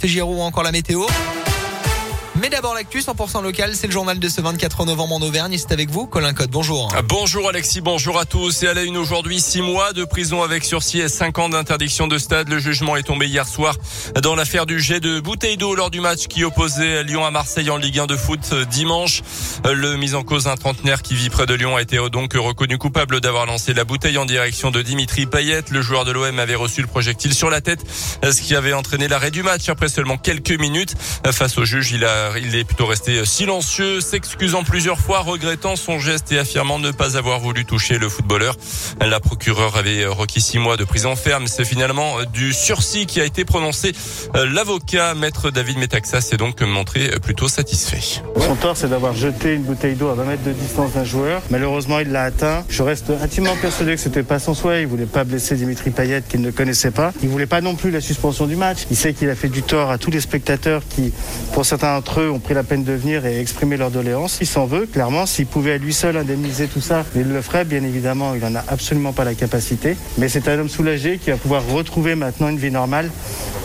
Baptiste Giraud, encore la météo. Mais d'abord l'actu 100% local, c'est le journal de ce 24 novembre en Auvergne. C'est avec vous, Colin Code. Bonjour. Ah, bonjour Alexis, bonjour à tous. Et à la une aujourd'hui, six mois de prison avec sursis et cinq ans d'interdiction de stade. Le jugement est tombé hier soir dans l'affaire du jet de bouteille d'eau lors du match qui opposait Lyon à Marseille en Ligue 1 de foot dimanche. Le mise en cause un trentenaire qui vit près de Lyon a été donc reconnu coupable d'avoir lancé la bouteille en direction de Dimitri Payet. Le joueur de l'OM avait reçu le projectile sur la tête, ce qui avait entraîné l'arrêt du match après seulement quelques minutes. Face au juge, il a il est plutôt resté silencieux, s'excusant plusieurs fois, regrettant son geste et affirmant ne pas avoir voulu toucher le footballeur. La procureure avait requis six mois de prison ferme. C'est finalement du sursis qui a été prononcé. L'avocat, maître David Metaxa, s'est donc montré plutôt satisfait. Son tort, c'est d'avoir jeté une bouteille d'eau à 20 mètres de distance d'un joueur. Malheureusement, il l'a atteint. Je reste intimement persuadé que c'était pas son souhait. Il voulait pas blesser Dimitri Payet qu'il ne connaissait pas. Il voulait pas non plus la suspension du match. Il sait qu'il a fait du tort à tous les spectateurs qui, pour certains d'entre ont pris la peine de venir et exprimer leur doléance. Il s'en veut, clairement. S'il pouvait à lui seul indemniser tout ça, il le ferait, bien évidemment. Il n'en a absolument pas la capacité. Mais c'est un homme soulagé qui va pouvoir retrouver maintenant une vie normale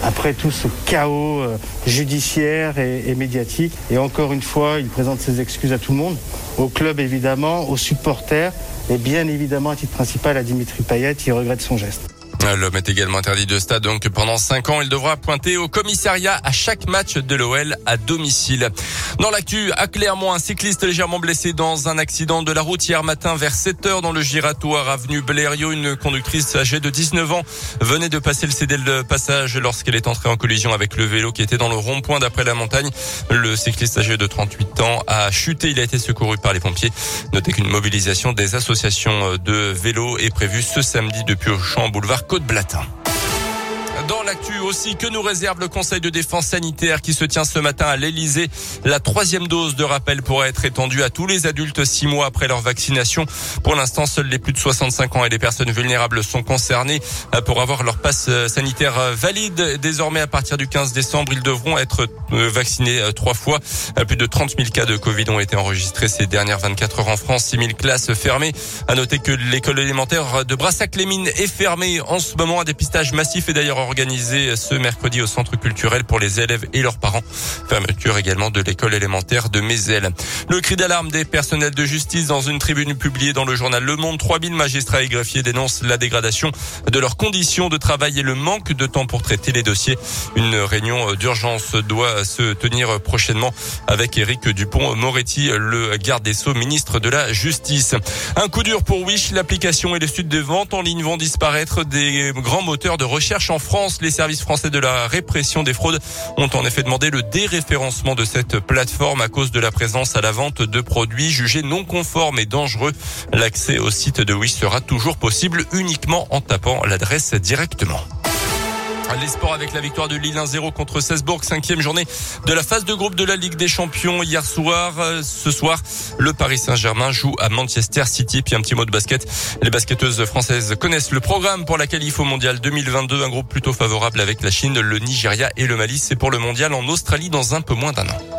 après tout ce chaos euh, judiciaire et, et médiatique. Et encore une fois, il présente ses excuses à tout le monde, au club évidemment, aux supporters et bien évidemment à titre principal à Dimitri Payet, il regrette son geste. L'homme est également interdit de stade, donc pendant 5 ans, il devra pointer au commissariat à chaque match de l'OL à domicile. Dans l'actu, à Clermont, un cycliste légèrement blessé dans un accident de la route hier matin vers 7 heures dans le giratoire avenue Blériot. Une conductrice âgée de 19 ans venait de passer le CD de passage lorsqu'elle est entrée en collision avec le vélo qui était dans le rond-point d'après la montagne. Le cycliste âgé de 38 ans a chuté. Il a été secouru par les pompiers. Notez qu'une mobilisation des associations de vélos est prévue ce samedi depuis au champ boulevard Côte-Blatin. Dans l'actu aussi, que nous réserve le Conseil de défense sanitaire qui se tient ce matin à l'Elysée. La troisième dose de rappel pourrait être étendue à tous les adultes six mois après leur vaccination. Pour l'instant, seuls les plus de 65 ans et les personnes vulnérables sont concernés. Pour avoir leur passe sanitaire valide, désormais à partir du 15 décembre, ils devront être vaccinés trois fois. Plus de 30 000 cas de Covid ont été enregistrés ces dernières 24 heures en France. 6 000 classes fermées. À noter que l'école élémentaire de Brassac-les-Mines est fermée en ce moment. Un dépistage massif est d'ailleurs organisé ce mercredi au centre culturel pour les élèves et leurs parents. Fermeture également de l'école élémentaire de Mézel. Le cri d'alarme des personnels de justice dans une tribune publiée dans le journal Le Monde. 3000 magistrats et greffiers dénoncent la dégradation de leurs conditions de travail et le manque de temps pour traiter les dossiers. Une réunion d'urgence doit se tenir prochainement avec Éric Dupont-Moretti, le garde des Sceaux, ministre de la Justice. Un coup dur pour Wish. L'application et le sud de vente en ligne vont disparaître des grands moteurs de recherche en France. France, les services français de la répression des fraudes ont en effet demandé le déréférencement de cette plateforme à cause de la présence à la vente de produits jugés non conformes et dangereux. L'accès au site de Wish sera toujours possible uniquement en tapant l'adresse directement. Les sports avec la victoire de Lille 1-0 contre Cesbourg, cinquième journée de la phase de groupe de la Ligue des Champions hier soir. Ce soir, le Paris Saint-Germain joue à Manchester City. Puis un petit mot de basket. Les basketteuses françaises connaissent le programme pour la qualif au mondial 2022. Un groupe plutôt favorable avec la Chine, le Nigeria et le Mali. C'est pour le mondial en Australie dans un peu moins d'un an.